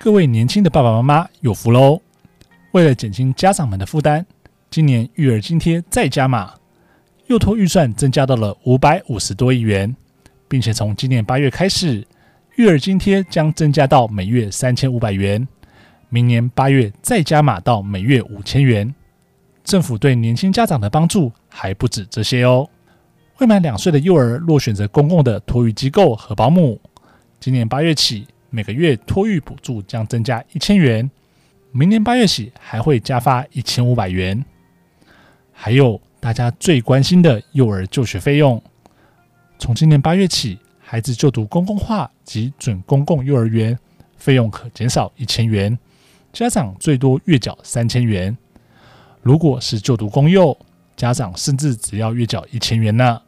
各位年轻的爸爸妈妈有福喽！为了减轻家长们的负担，今年育儿津贴再加码，幼托预算增加到了五百五十多亿元，并且从今年八月开始，育儿津贴将增加到每月三千五百元，明年八月再加码到每月五千元。政府对年轻家长的帮助还不止这些哦。未满两岁的幼儿若选择公共的托育机构和保姆，今年八月起。每个月托育补助将增加一千元，明年八月起还会加发一千五百元。还有大家最关心的幼儿就学费用，从今年八月起，孩子就读公共化及准公共幼儿园，费用可减少一千元，家长最多月缴三千元。如果是就读公幼，家长甚至只要月缴一千元呢。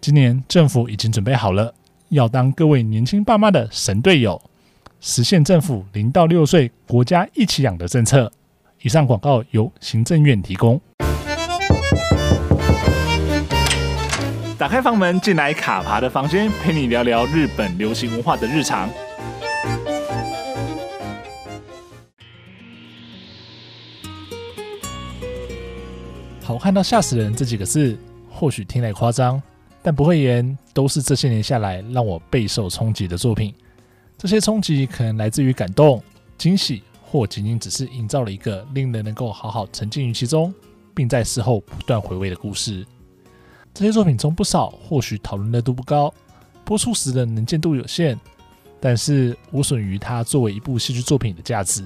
今年政府已经准备好了。要当各位年轻爸妈的神队友，实现政府零到六岁国家一起养的政策。以上广告由行政院提供。打开房门，进来卡爬的房间，陪你聊聊日本流行文化的日常。好看到吓死人这几个字，或许听来夸张。但不会言，都是这些年下来让我备受冲击的作品。这些冲击可能来自于感动、惊喜，或仅仅只是营造了一个令人能够好好沉浸于其中，并在事后不断回味的故事。这些作品中不少或许讨论热度不高，播出时的能见度有限，但是无损于它作为一部戏剧作品的价值。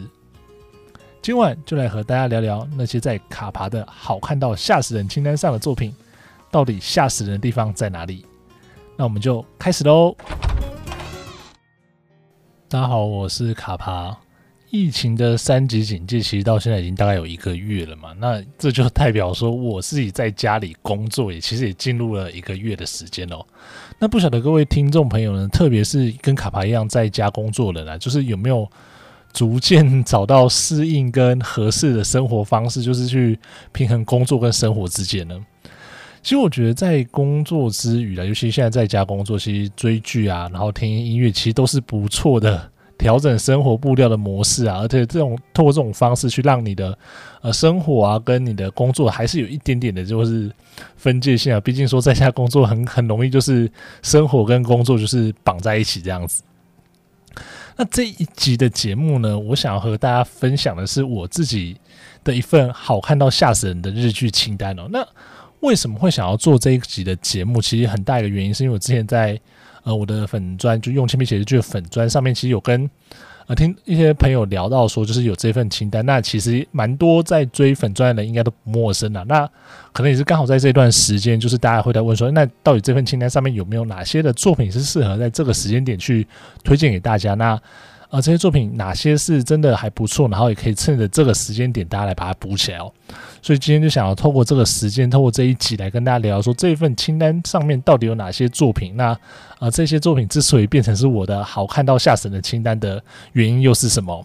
今晚就来和大家聊聊那些在卡爬的好看到吓死人清单上的作品。到底吓死人的地方在哪里？那我们就开始喽！大家好，我是卡帕。疫情的三级警戒其实到现在已经大概有一个月了嘛，那这就代表说我自己在家里工作也其实也进入了一个月的时间哦。那不晓得各位听众朋友呢，特别是跟卡帕一样在家工作的呢，就是有没有逐渐找到适应跟合适的生活方式，就是去平衡工作跟生活之间呢？其实我觉得在工作之余啊，尤其现在在家工作，其实追剧啊，然后听音乐，其实都是不错的调整生活步调的模式啊。而且这种透过这种方式去让你的呃生活啊跟你的工作还是有一点点的，就是分界线啊。毕竟说在家工作很很容易就是生活跟工作就是绑在一起这样子。那这一集的节目呢，我想要和大家分享的是我自己的一份好看到吓死人的日剧清单哦。那为什么会想要做这一集的节目？其实很大一个原因是因为我之前在呃我的粉专，就用铅笔写日剧的粉专上面，其实有跟呃听一些朋友聊到说，就是有这份清单。那其实蛮多在追粉专的人应该都不陌生了。那可能也是刚好在这段时间，就是大家会在问说，那到底这份清单上面有没有哪些的作品是适合在这个时间点去推荐给大家？那呃这些作品哪些是真的还不错，然后也可以趁着这个时间点大家来把它补起来哦。所以今天就想要透过这个时间，透过这一集来跟大家聊，说这一份清单上面到底有哪些作品？那啊，这些作品之所以变成是我的好看到下神的清单的原因又是什么？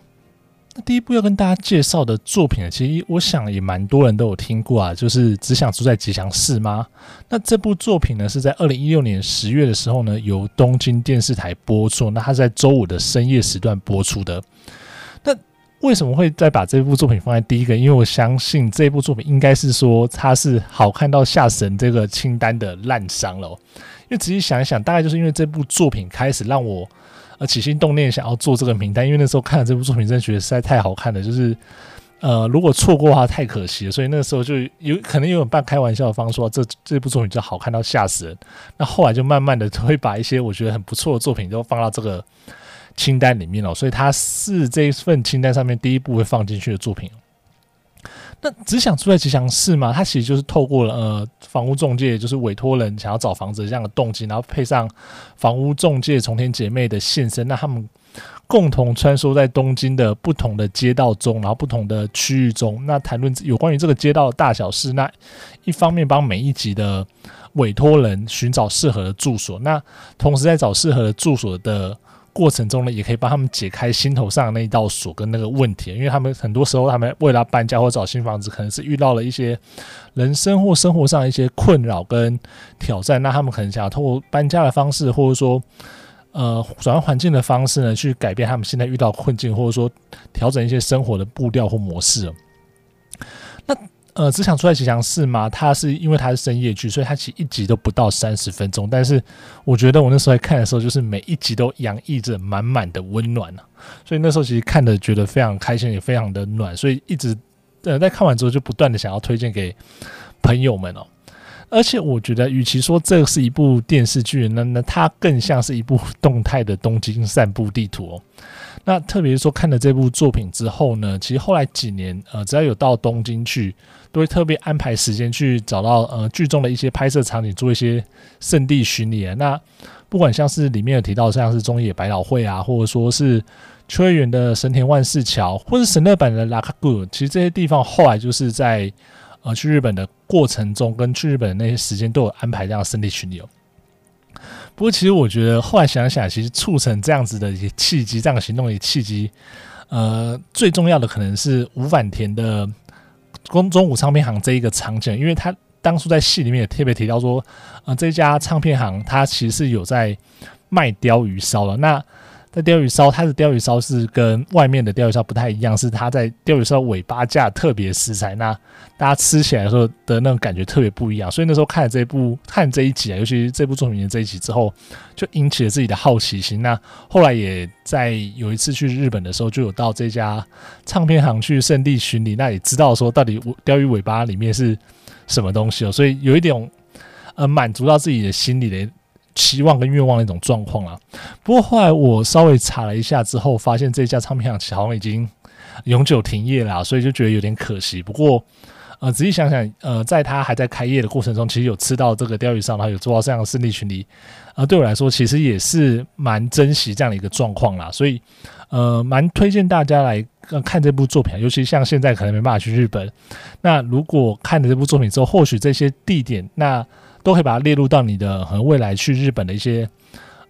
那第一部要跟大家介绍的作品呢，其实我想也蛮多人都有听过啊，就是《只想住在吉祥寺》吗？那这部作品呢，是在二零一六年十月的时候呢，由东京电视台播出，那它是在周五的深夜时段播出的。那为什么会再把这部作品放在第一个？因为我相信这部作品应该是说它是好看到吓死人这个清单的烂伤了。因为仔细想一想，大概就是因为这部作品开始让我起心动念想要做这个名单。因为那时候看了这部作品，真的觉得实在太好看了，就是呃如果错过的话太可惜了。所以那时候就有可能有半开玩笑的方说，这这部作品就好看到吓死人。那后来就慢慢的会把一些我觉得很不错的作品都放到这个。清单里面了，所以它是这一份清单上面第一部会放进去的作品。那只想住在吉祥寺吗？它其实就是透过了呃房屋中介，就是委托人想要找房子这样的动机，然后配上房屋中介重天姐妹的现身，那他们共同穿梭在东京的不同的街道中，然后不同的区域中，那谈论有关于这个街道的大小事。那一方面帮每一集的委托人寻找适合的住所，那同时在找适合的住所的。过程中呢，也可以帮他们解开心头上的那一道锁跟那个问题，因为他们很多时候他们为了搬家或找新房子，可能是遇到了一些人生或生活上一些困扰跟挑战，那他们可能想要通过搬家的方式，或者说呃转换环境的方式呢，去改变他们现在遇到困境，或者说调整一些生活的步调或模式。那呃，只想出来吉祥寺嘛，它是因为它是深夜剧，所以它其实一集都不到三十分钟。但是我觉得我那时候在看的时候，就是每一集都洋溢着满满的温暖，所以那时候其实看的觉得非常开心，也非常的暖，所以一直呃在看完之后就不断的想要推荐给朋友们哦。而且我觉得，与其说这是一部电视剧，那那它更像是一部动态的东京散步地图哦。那特别是说看了这部作品之后呢，其实后来几年，呃，只要有到东京去，都会特别安排时间去找到呃剧中的一些拍摄场景，做一些圣地巡礼啊。那不管像是里面有提到像是中野百老汇啊，或者说是秋叶原的神田万事桥，或是神乐坂的拉卡古其实这些地方后来就是在。呃，去日本的过程中，跟去日本的那些时间都有安排这样圣地巡游。不过，其实我觉得后来想想，其实促成这样子的一些契机，这样的行动的契机，呃，最重要的可能是吴反田的公中午唱片行这一个场景，因为他当初在戏里面也特别提到说，呃，这家唱片行它其实是有在卖鲷鱼烧了。那在鲷鱼烧，它的鯛鱼烧是跟外面的鯛鱼烧不太一样，是它在鯛鱼烧尾巴架特别食材，那大家吃起来的时候的那种感觉特别不一样。所以那时候看了这部，看这一集啊，尤其是这部作品的这一集之后，就引起了自己的好奇心。那后来也在有一次去日本的时候，就有到这家唱片行去圣地巡礼，那也知道说到底鯛鱼尾巴里面是什么东西哦，所以有一点呃满足到自己的心理的。期望跟愿望的一种状况啦。不过后来我稍微查了一下之后，发现这家唱片行好像已经永久停业了，所以就觉得有点可惜。不过，呃，仔细想想，呃，在他还在开业的过程中，其实有吃到这个钓鱼烧，然后有做到这样的圣地巡礼，呃，对我来说其实也是蛮珍惜这样的一个状况啦。所以，呃，蛮推荐大家来看这部作品，尤其像现在可能没办法去日本，那如果看了这部作品之后，或许这些地点那。都可以把它列入到你的和未来去日本的一些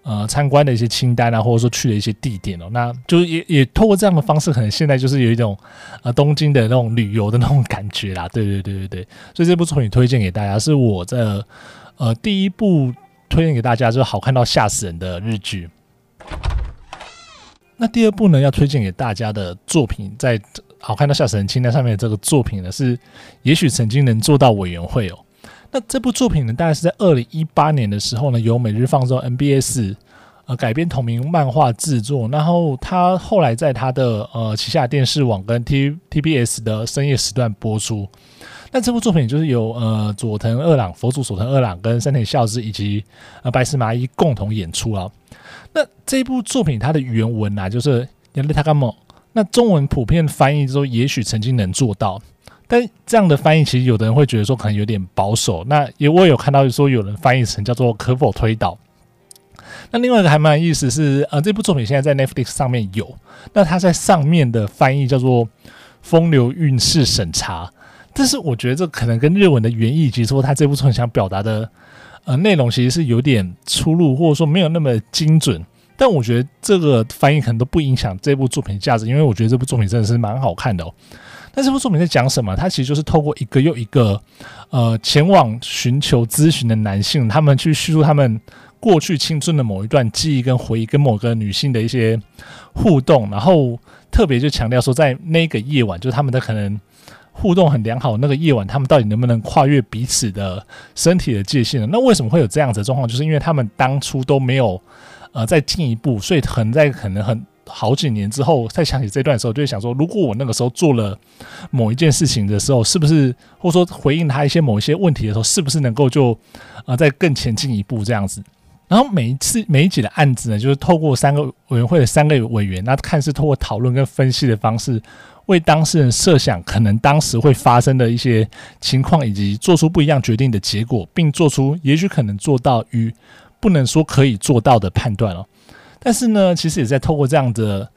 呃参观的一些清单啊，或者说去的一些地点哦。那就是也也透过这样的方式，可能现在就是有一种呃东京的那种旅游的那种感觉啦。对对对对对，所以这部作品推荐给大家，是我的呃第一部推荐给大家，就是好看到吓死人的日剧。那第二部呢，要推荐给大家的作品，在好看到吓死人清单上面的这个作品呢，是也许曾经能做到委员会哦。那这部作品呢，大概是在二零一八年的时候呢，由每日放送 NBS 呃改编同名漫画制作，然后他后来在他的呃旗下电视网跟 T TBS 的深夜时段播出。那这部作品就是由呃佐藤二朗、佛祖佐藤二朗跟山田孝之以及呃白石麻衣共同演出啊。那这部作品它的原文啊，就是那中文普遍翻译之后，也许曾经能做到。但这样的翻译，其实有的人会觉得说可能有点保守。那也我有看到说有人翻译成叫做“可否推导”。那另外一个还蛮有意思是，呃，这部作品现在在 Netflix 上面有。那它在上面的翻译叫做“风流韵事审查”。但是我觉得这可能跟日文的原意以及说他这部作品想表达的呃内容其实是有点出入，或者说没有那么精准。但我觉得这个翻译可能都不影响这部作品的价值，因为我觉得这部作品真的是蛮好看的哦。那这部作品在讲什么？他其实就是透过一个又一个，呃，前往寻求咨询的男性，他们去叙述他们过去青春的某一段记忆跟回忆，跟某个女性的一些互动，然后特别就强调说，在那个夜晚，就是他们的可能互动很良好，那个夜晚，他们到底能不能跨越彼此的身体的界限呢？那为什么会有这样子的状况？就是因为他们当初都没有呃再进一步，所以很在可能很。好几年之后再想起这段的时候，就会想说：如果我那个时候做了某一件事情的时候，是不是或者说回应他一些某一些问题的时候，是不是能够就呃再更前进一步这样子？然后每一次每一集的案子呢，就是透过三个委员会的三个委员，那看似透过讨论跟分析的方式，为当事人设想可能当时会发生的一些情况，以及做出不一样决定的结果，并做出也许可能做到与不能说可以做到的判断哦。但是呢，其实也在透过这样的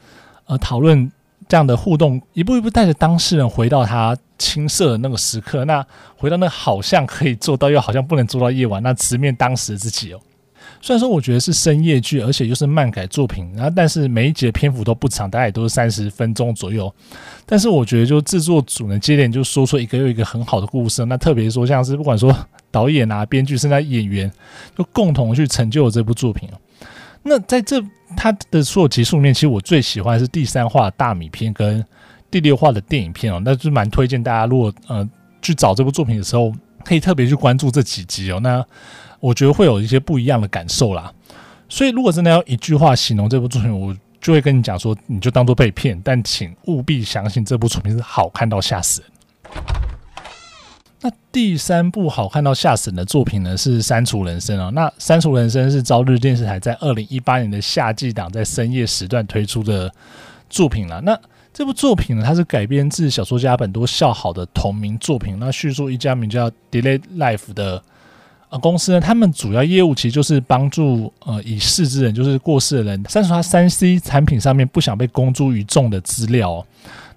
呃讨论、这样的互动，一步一步带着当事人回到他青涩的那个时刻，那回到那好像可以做到又好像不能做到夜晚，那直面当时的自己哦。虽然说我觉得是深夜剧，而且又是漫改作品，然后但是每一集的篇幅都不长，大概也都是三十分钟左右。但是我觉得就制作组呢，接连就说出一个又一个很好的故事，那特别说像是不管说导演啊、编剧，甚至演员，就共同去成就了这部作品。那在这他的所有集数里面，其实我最喜欢是第三话大米片跟第六话的电影片哦，那就蛮推荐大家，如果呃去找这部作品的时候，可以特别去关注这几集哦。那我觉得会有一些不一样的感受啦。所以如果真的要一句话形容这部作品，我就会跟你讲说，你就当做被骗，但请务必相信这部作品是好看到吓死人。那第三部好看到吓死人的作品呢，是《删除人生》啊。那《删除人生》是朝日电视台在二零一八年的夏季档在深夜时段推出的作品了。那这部作品呢，它是改编自小说家本多孝好的同名作品。那叙述一家名叫 Delay Life 的呃公司呢，他们主要业务其实就是帮助呃已逝之人，就是过世的人，删除他三 C 产品上面不想被公诸于众的资料。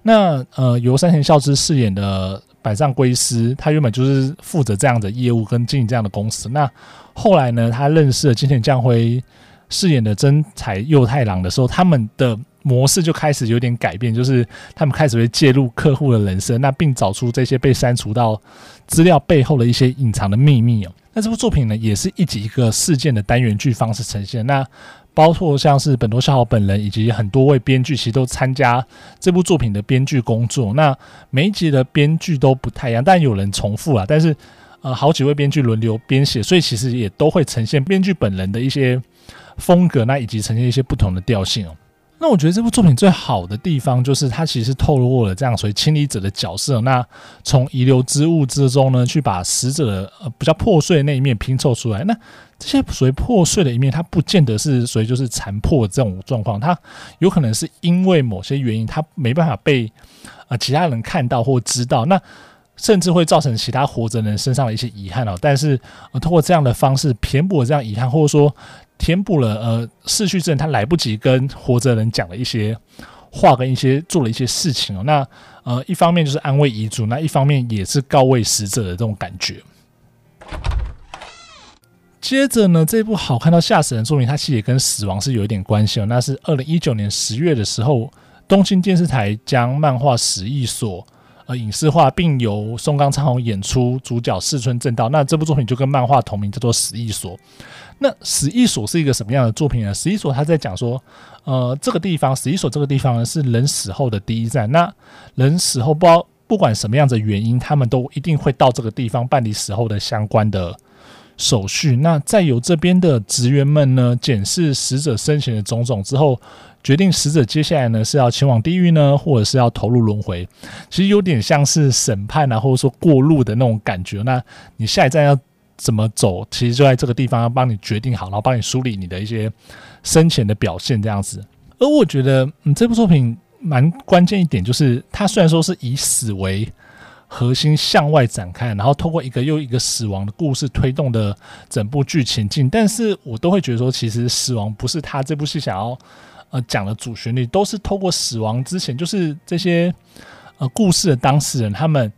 那呃，由山田孝之饰演的。百丈归师，他原本就是负责这样的业务跟经营这样的公司。那后来呢，他认识了金田将辉饰演的真彩佑太郎的时候，他们的模式就开始有点改变，就是他们开始会介入客户的人生，那并找出这些被删除到资料背后的一些隐藏的秘密哦。那这部作品呢，也是一集一个事件的单元剧方式呈现。那包括像是本多孝好本人以及很多位编剧，其实都参加这部作品的编剧工作。那每一集的编剧都不太一样，但有人重复了。但是，呃，好几位编剧轮流编写，所以其实也都会呈现编剧本人的一些风格，那以及呈现一些不同的调性哦。那我觉得这部作品最好的地方，就是它其实透露了这样所谓清理者的角色。那从遗留之物之中呢，去把死者的呃比较破碎的那一面拼凑出来。那这些属于破碎的一面，它不见得是属于就是残破这种状况，它有可能是因为某些原因，它没办法被呃其他人看到或知道。那甚至会造成其他活着人身上的一些遗憾哦。但是呃，通过这样的方式填补这样遗憾，或者说。填补了呃逝去之人他来不及跟活着人讲的一些话跟一些做了一些事情哦，那呃一方面就是安慰遗嘱，那一方面也是告慰死者的这种感觉。接着呢，这部好看到吓死人的作品，它其实也跟死亡是有一点关系哦。那是二零一九年十月的时候，东京电视台将漫画《死役所》呃影视化，并由松冈昌宏演出，主角寺村正道。那这部作品就跟漫画同名，叫做《死役所》。那死役所是一个什么样的作品呢？死役所他在讲说，呃，这个地方死役所这个地方呢是人死后的第一站。那人死后不知道不管什么样的原因，他们都一定会到这个地方办理死后的相关的手续。那再由这边的职员们呢检视死者生前的种种之后，决定死者接下来呢是要前往地狱呢，或者是要投入轮回。其实有点像是审判啊，或者说过路的那种感觉。那你下一站要。怎么走？其实就在这个地方要帮你决定好，然后帮你梳理你的一些生前的表现这样子。而我觉得，嗯，这部作品蛮关键一点就是，它虽然说是以死为核心向外展开，然后透过一个又一个死亡的故事推动的整部剧情进，但是我都会觉得说，其实死亡不是他这部戏想要呃讲的主旋律，都是透过死亡之前，就是这些呃故事的当事人他们。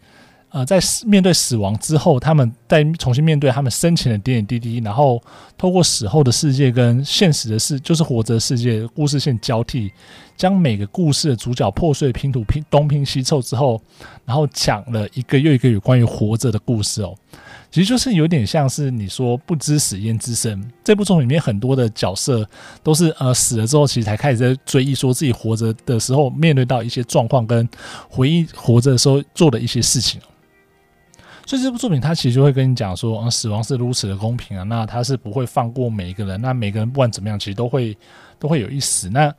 呃，在面对死亡之后，他们再重新面对他们生前的点点滴滴，然后透过死后的世界跟现实的世，就是活着的世界故事线交替，将每个故事的主角破碎拼图拼东拼西凑之后，然后讲了一个又一个有关于活着的故事哦。其实就是有点像是你说不知死焉知生，这部作品里面很多的角色都是呃死了之后，其实才开始在追忆说自己活着的时候面对到一些状况跟回忆活着的时候做的一些事情。所以这部作品，它其实就会跟你讲说，啊，死亡是如此的公平啊，那它是不会放过每一个人，那每个人不管怎么样，其实都会都会有一死。那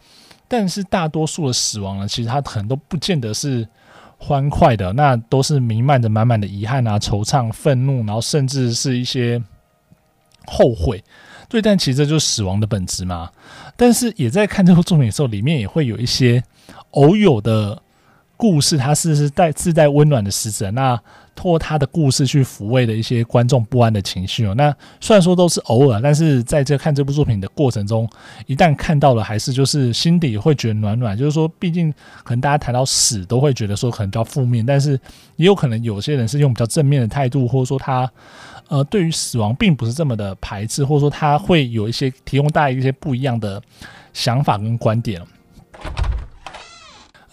但是大多数的死亡呢，其实它可能都不见得是欢快的，那都是弥漫着满满的遗憾啊、惆怅、愤怒，然后甚至是一些后悔。对，但其实这就是死亡的本质嘛。但是也在看这部作品的时候，里面也会有一些偶有的。故事，它是是带自带温暖的使者，那通过他的故事去抚慰的一些观众不安的情绪哦。那虽然说都是偶尔，但是在这看这部作品的过程中，一旦看到了，还是就是心底会觉得暖暖。就是说，毕竟可能大家谈到死都会觉得说可能比较负面，但是也有可能有些人是用比较正面的态度，或者说他呃对于死亡并不是这么的排斥，或者说他会有一些提供大家一些不一样的想法跟观点。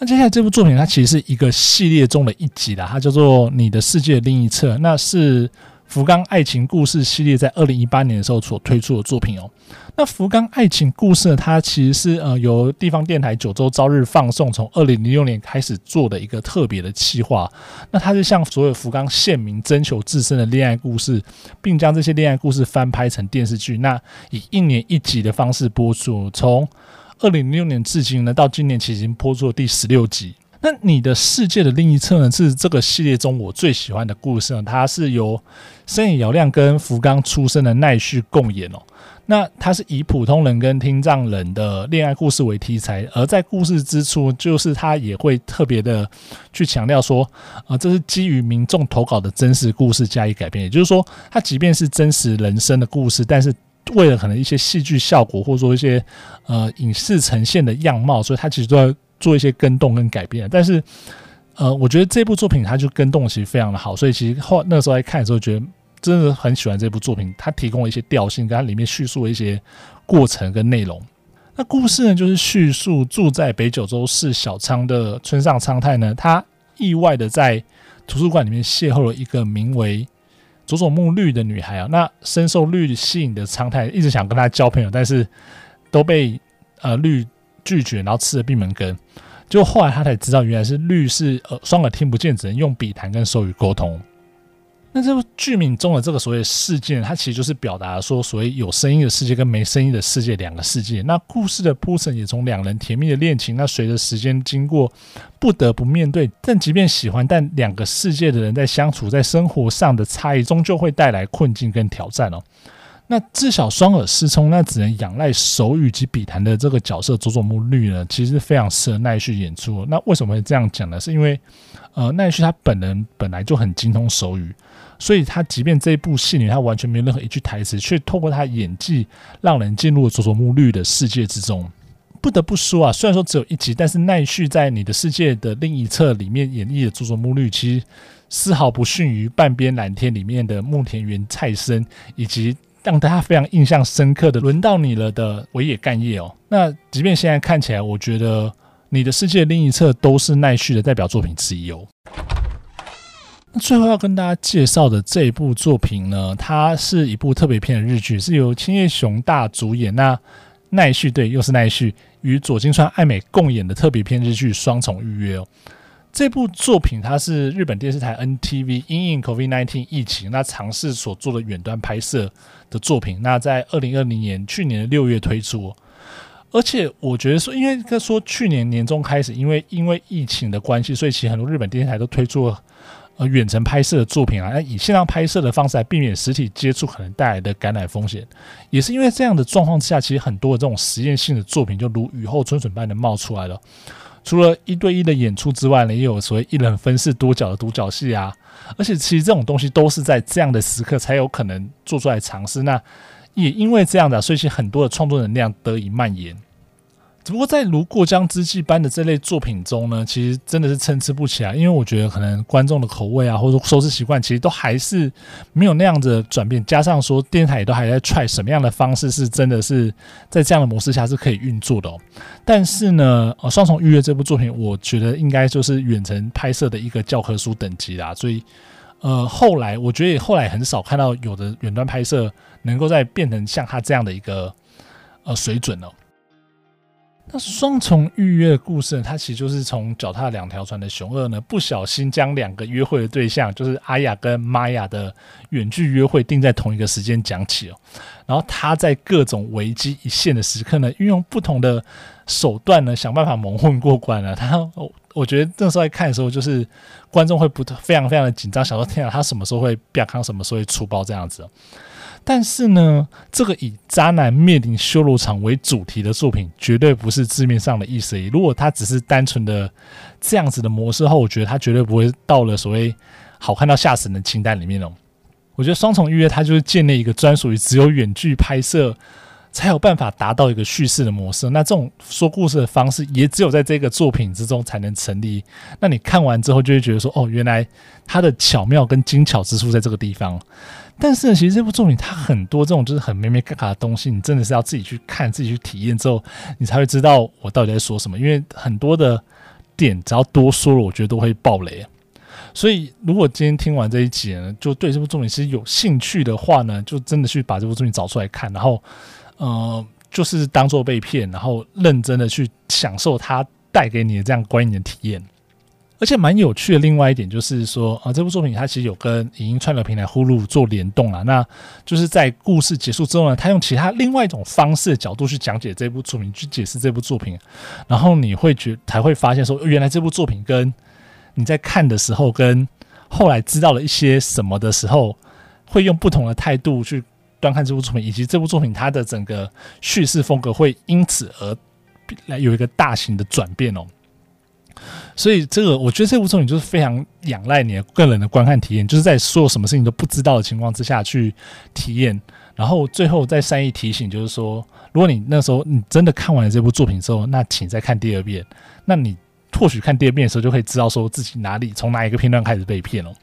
那接下来这部作品，它其实是一个系列中的一集啦，它叫做《你的世界另一侧》，那是福冈爱情故事系列在二零一八年的时候所推出的作品哦。那福冈爱情故事呢，它其实是呃由地方电台九州朝日放送从二零零六年开始做的一个特别的企划。那它是向所有福冈县民征求自身的恋爱故事，并将这些恋爱故事翻拍成电视剧。那以一年一集的方式播出，从二零零六年至今呢，到今年其实已经播出了第十六集。那你的世界的另一侧呢，是这个系列中我最喜欢的故事呢，它是由深野遥亮跟福冈出身的奈绪共演哦。那它是以普通人跟听障人的恋爱故事为题材，而在故事之初，就是他也会特别的去强调说，啊，这是基于民众投稿的真实故事加以改编。也就是说，它即便是真实人生的故事，但是为了可能一些戏剧效果，或者说一些呃影视呈现的样貌，所以它其实都要做一些更动跟改变。但是，呃，我觉得这部作品它就更动其实非常的好，所以其实后那时候来看的时候，觉得。真的很喜欢这部作品，它提供了一些调性，跟它里面叙述的一些过程跟内容。那故事呢，就是叙述住在北九州市小仓的村上昌太呢，他意外的在图书馆里面邂逅了一个名为佐佐木绿的女孩啊。那深受绿吸引的昌太一直想跟她交朋友，但是都被呃绿拒绝，然后吃了闭门羹。就后来他才知道，原来是绿是呃双耳听不见，只能用笔谈跟手语沟通。那这部剧名中的这个所谓事件，它其实就是表达说，所谓有声音的世界跟没声音的世界两个世界。那故事的铺陈也从两人甜蜜的恋情，那随着时间经过，不得不面对。但即便喜欢，但两个世界的人在相处，在生活上的差异，终究会带来困境跟挑战哦。那至少双耳失聪，那只能仰赖手语及笔谈的这个角色佐佐木绿呢，其实非常适合奈绪演出。那为什么会这样讲呢？是因为呃，奈绪他本人本来就很精通手语。所以他即便这一部戏里他完全没有任何一句台词，却透过他演技让人进入了佐佐木绿的世界之中。不得不说啊，虽然说只有一集，但是奈绪在你的世界的另一侧里面演绎的佐佐木绿，其实丝毫不逊于半边蓝天里面的木田原菜生，以及让大家非常印象深刻的轮到你了的尾野干叶哦。那即便现在看起来，我觉得你的世界的另一侧都是奈绪的代表作品之一哦。那最后要跟大家介绍的这一部作品呢，它是一部特别篇的日剧，是由青叶雄大主演。那奈绪对，又是奈绪与佐京川爱美共演的特别篇日剧《双重预约》哦。这部作品它是日本电视台 NTV 因应 COVID-19 疫情，那尝试所做的远端拍摄的作品。那在二零二零年去年的六月推出，而且我觉得说，因为说去年年中开始，因为因为疫情的关系，所以其实很多日本电视台都推出了。呃，远程拍摄的作品啊，那以线上拍摄的方式来避免实体接触可能带来的感染风险，也是因为这样的状况之下，其实很多的这种实验性的作品就如雨后春笋般的冒出来了。除了一对一的演出之外呢，也有所谓一人分饰多角的独角戏啊，而且其实这种东西都是在这样的时刻才有可能做出来尝试。那也因为这样的，所以其实很多的创作能量得以蔓延。只不过在如过江之鲫般的这类作品中呢，其实真的是参差不齐啊。因为我觉得可能观众的口味啊，或者说收视习惯，其实都还是没有那样子转变。加上说电台也都还在 try 什么样的方式是真的是在这样的模式下是可以运作的哦。但是呢，呃，双重预约这部作品，我觉得应该就是远程拍摄的一个教科书等级啦。所以，呃，后来我觉得后来很少看到有的远端拍摄能够再变成像他这样的一个呃水准了。那双重预约的故事呢，它其实就是从脚踏两条船的雄二呢，不小心将两个约会的对象，就是阿雅跟玛雅的远距约会定在同一个时间讲起哦。然后他在各种危机一线的时刻呢，运用不同的手段呢，想办法蒙混过关了。他，我我觉得那时候在看的时候，就是观众会不非常非常的紧张，想说天啊，他什么时候会变康，什么时候会出包这样子。但是呢，这个以渣男面临修罗场为主题的作品，绝对不是字面上的意思。如果它只是单纯的这样子的模式后，我觉得它绝对不会到了所谓好看到吓死人的清单里面哦。我觉得双重预约，它就是建立一个专属于只有远距拍摄才有办法达到一个叙事的模式。那这种说故事的方式，也只有在这个作品之中才能成立。那你看完之后，就会觉得说，哦，原来它的巧妙跟精巧之处在这个地方。但是呢，其实这部作品它很多这种就是很眉眉角角的东西，你真的是要自己去看、自己去体验之后，你才会知道我到底在说什么。因为很多的点，只要多说了，我觉得都会爆雷。所以如果今天听完这一集呢，就对这部作品其实有兴趣的话呢，就真的去把这部作品找出来看，然后呃，就是当做被骗，然后认真的去享受它带给你的这样观影的体验。而且蛮有趣的，另外一点就是说啊，这部作品它其实有跟影音串流平台 Hulu 做联动啊，那就是在故事结束之后呢，他用其他另外一种方式的角度去讲解这部作品，去解释这部作品，然后你会觉才会发现说，原来这部作品跟你在看的时候，跟后来知道了一些什么的时候，会用不同的态度去观看这部作品，以及这部作品它的整个叙事风格会因此而来有一个大型的转变哦。所以，这个我觉得这部作品就是非常仰赖你的个人的观看体验，就是在所有什么事情都不知道的情况之下去体验。然后最后再善意提醒，就是说，如果你那时候你真的看完了这部作品之后，那请再看第二遍。那你或许看第二遍的时候，就可以知道说自己哪里从哪一个片段开始被骗了。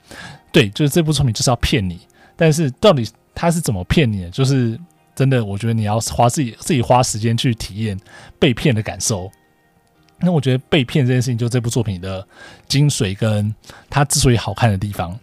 对，就是这部作品就是要骗你，但是到底他是怎么骗你的？就是真的，我觉得你要花自己自己花时间去体验被骗的感受。那我觉得被骗这件事情，就这部作品的精髓，跟它之所以好看的地方。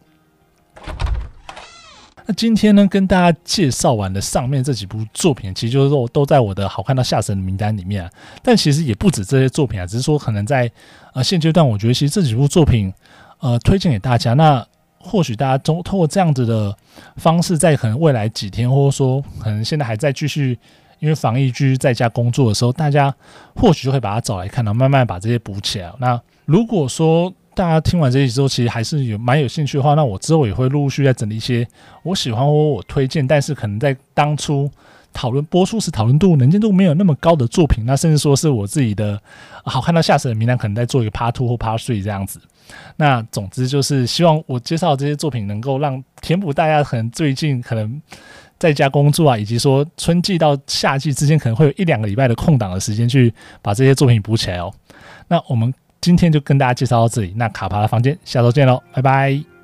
那今天呢，跟大家介绍完的上面这几部作品，其实就是说都在我的好看到吓死人的名单里面。但其实也不止这些作品啊，只是说可能在呃现阶段，我觉得其实这几部作品呃推荐给大家。那或许大家通通过这样子的方式，在可能未来几天，或者说可能现在还在继续。因为防疫居在家工作的时候，大家或许就会把它找来看，然后慢慢把这些补起来。那如果说大家听完这些之后，其实还是有蛮有兴趣的话，那我之后也会陆陆续再整理一些我喜欢或我推荐，但是可能在当初讨论播出时讨论度能见度没有那么高的作品，那甚至说是我自己的好看到吓死人名单，可能在做一个 Part Two 或 Part Three 这样子。那总之就是希望我介绍的这些作品能够让填补大家可能最近可能。在家工作啊，以及说春季到夏季之间可能会有一两个礼拜的空档的时间，去把这些作品补起来哦。那我们今天就跟大家介绍到这里。那卡帕的房间，下周见喽，拜拜。